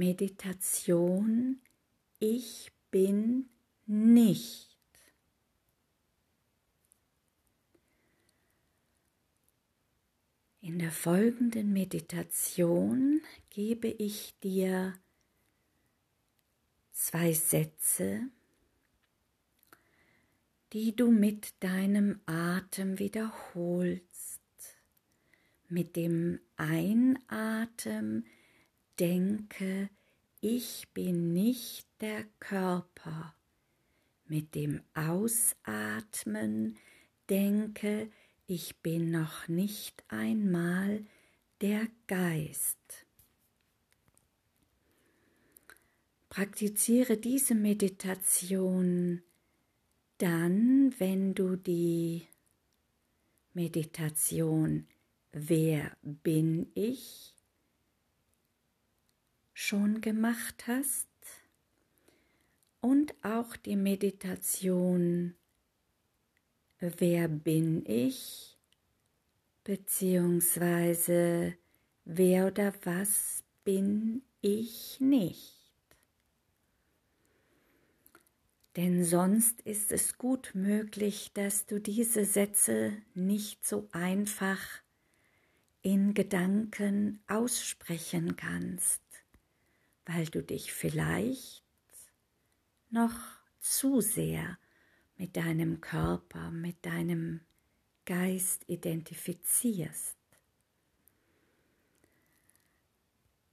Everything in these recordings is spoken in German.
Meditation Ich bin nicht. In der folgenden Meditation gebe ich dir zwei Sätze, die du mit deinem Atem wiederholst. Mit dem Einatmen denke, ich bin nicht der Körper. Mit dem Ausatmen denke, ich bin noch nicht einmal der Geist. Praktiziere diese Meditation dann, wenn du die Meditation Wer bin ich schon gemacht hast und auch die Meditation Wer bin ich beziehungsweise wer oder was bin ich nicht. Denn sonst ist es gut möglich, dass du diese Sätze nicht so einfach in Gedanken aussprechen kannst, weil du dich vielleicht noch zu sehr mit deinem Körper, mit deinem Geist identifizierst.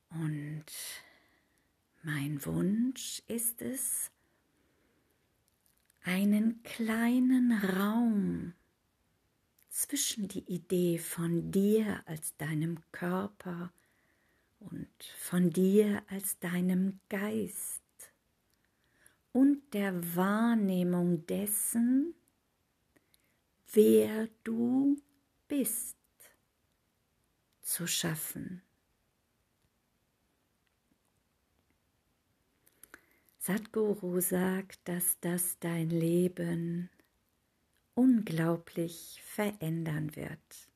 Und mein Wunsch ist es, einen kleinen Raum zwischen die Idee von dir als deinem Körper und von dir als deinem Geist und der Wahrnehmung dessen, wer du bist, zu schaffen. Sadhguru sagt, dass das dein Leben unglaublich verändern wird.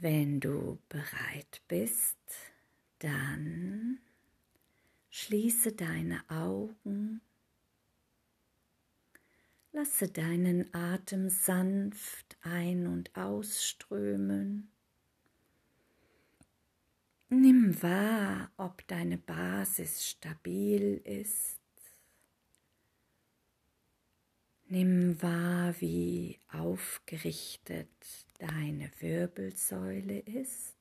Wenn du bereit bist, dann schließe deine Augen, lasse deinen Atem sanft ein- und ausströmen Nimm wahr, ob deine Basis stabil ist. Nimm wahr, wie aufgerichtet deine Wirbelsäule ist.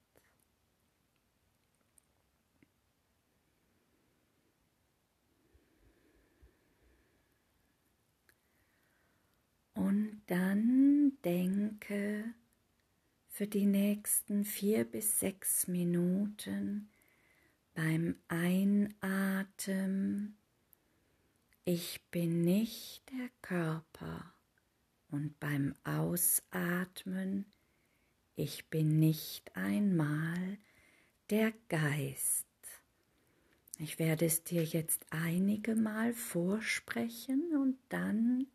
Und dann denke für die nächsten vier bis sechs Minuten beim Einatmen, ich bin nicht der Körper und beim Ausatmen, ich bin nicht einmal der Geist. Ich werde es dir jetzt einige Mal vorsprechen und dann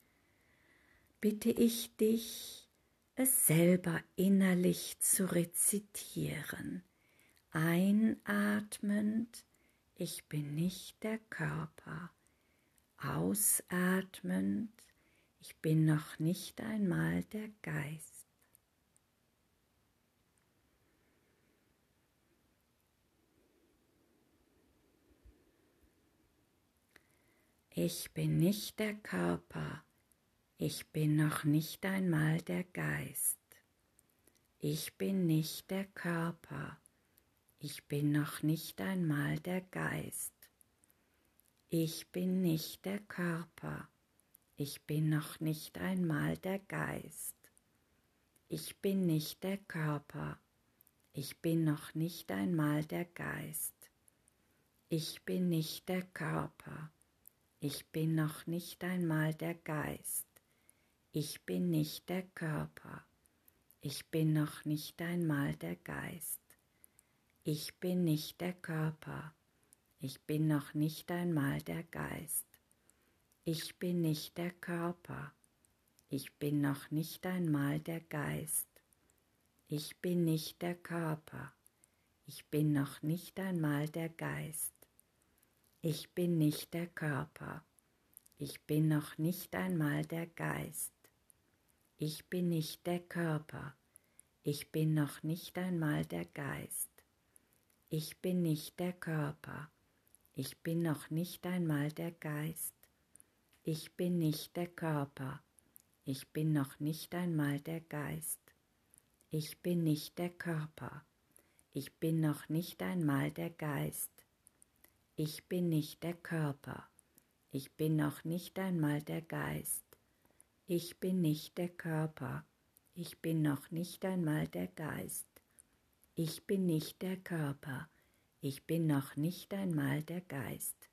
bitte ich dich, es selber innerlich zu rezitieren. Einatmend, ich bin nicht der Körper. Ausatmend, ich bin noch nicht einmal der Geist. Ich bin nicht der Körper. Ich bin noch nicht einmal der Geist. Ich bin nicht der Körper. Ich bin noch nicht einmal der Geist. Ich bin nicht der Körper. Ich bin noch nicht einmal der Geist. Ich bin nicht der Körper. Ich bin noch nicht einmal der Geist. Ich bin nicht der Körper. Ich bin noch nicht einmal der Geist. Ich bin nicht der Körper. Ich bin noch nicht einmal der Geist. Ich bin nicht der Körper. Ich bin noch nicht einmal der Geist. Ich bin nicht der Körper. Ich bin noch nicht einmal der Geist. Ich bin nicht der Körper. Ich bin noch nicht einmal der Geist. Ich bin nicht der Körper. Ich bin noch nicht einmal der Geist. Ich bin nicht der Körper. Ich bin noch nicht einmal der Geist. Ich bin nicht der Körper. Ich bin noch nicht einmal der Geist. Ich bin nicht der Körper. Ich bin noch nicht einmal der Geist. Ich bin nicht der Körper. Ich bin noch nicht einmal der Geist. Ich bin nicht der Körper. Ich bin noch nicht einmal der Geist. Ich bin nicht der Körper. Ich bin noch nicht einmal der Geist. Ich bin nicht der Körper. Ich bin noch nicht einmal der Geist.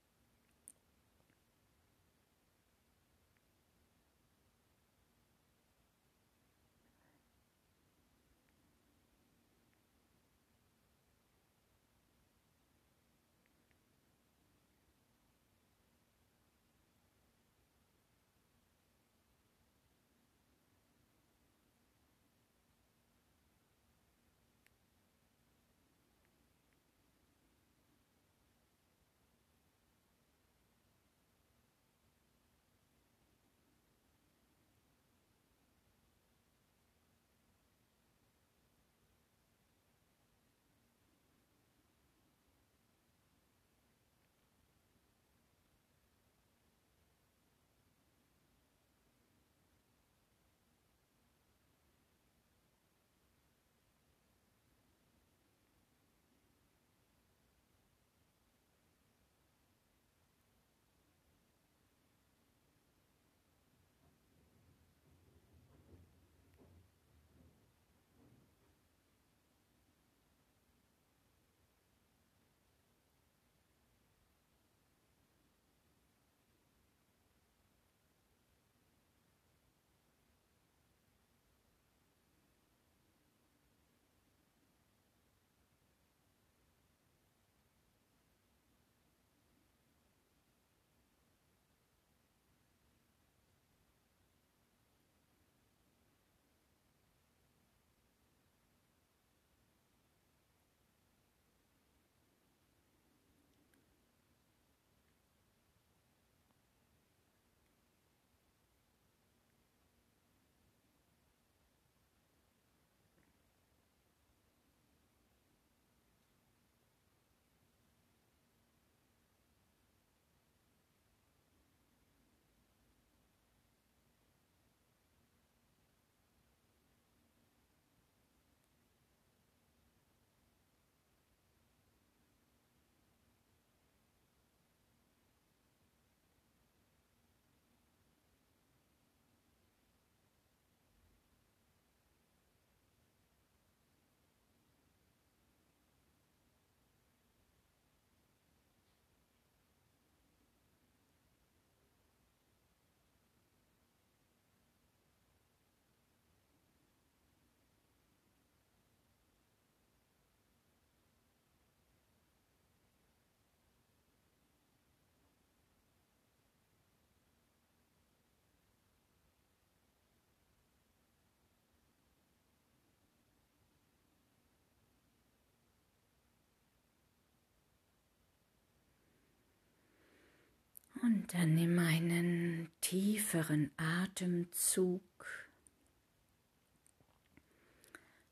Und dann nimm einen tieferen Atemzug.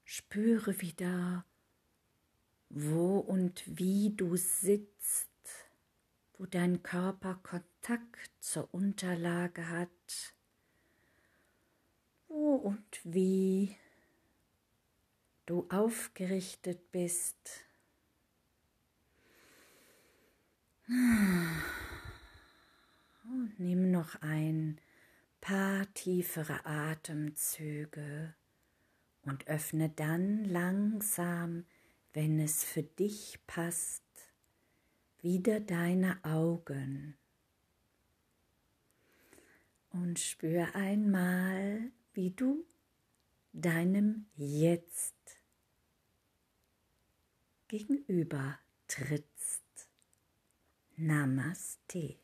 Spüre wieder, wo und wie du sitzt, wo dein Körper Kontakt zur Unterlage hat, wo und wie du aufgerichtet bist. Und nimm noch ein paar tiefere Atemzüge und öffne dann langsam, wenn es für dich passt, wieder deine Augen. Und spür einmal, wie du deinem Jetzt gegenüber trittst. Namaste.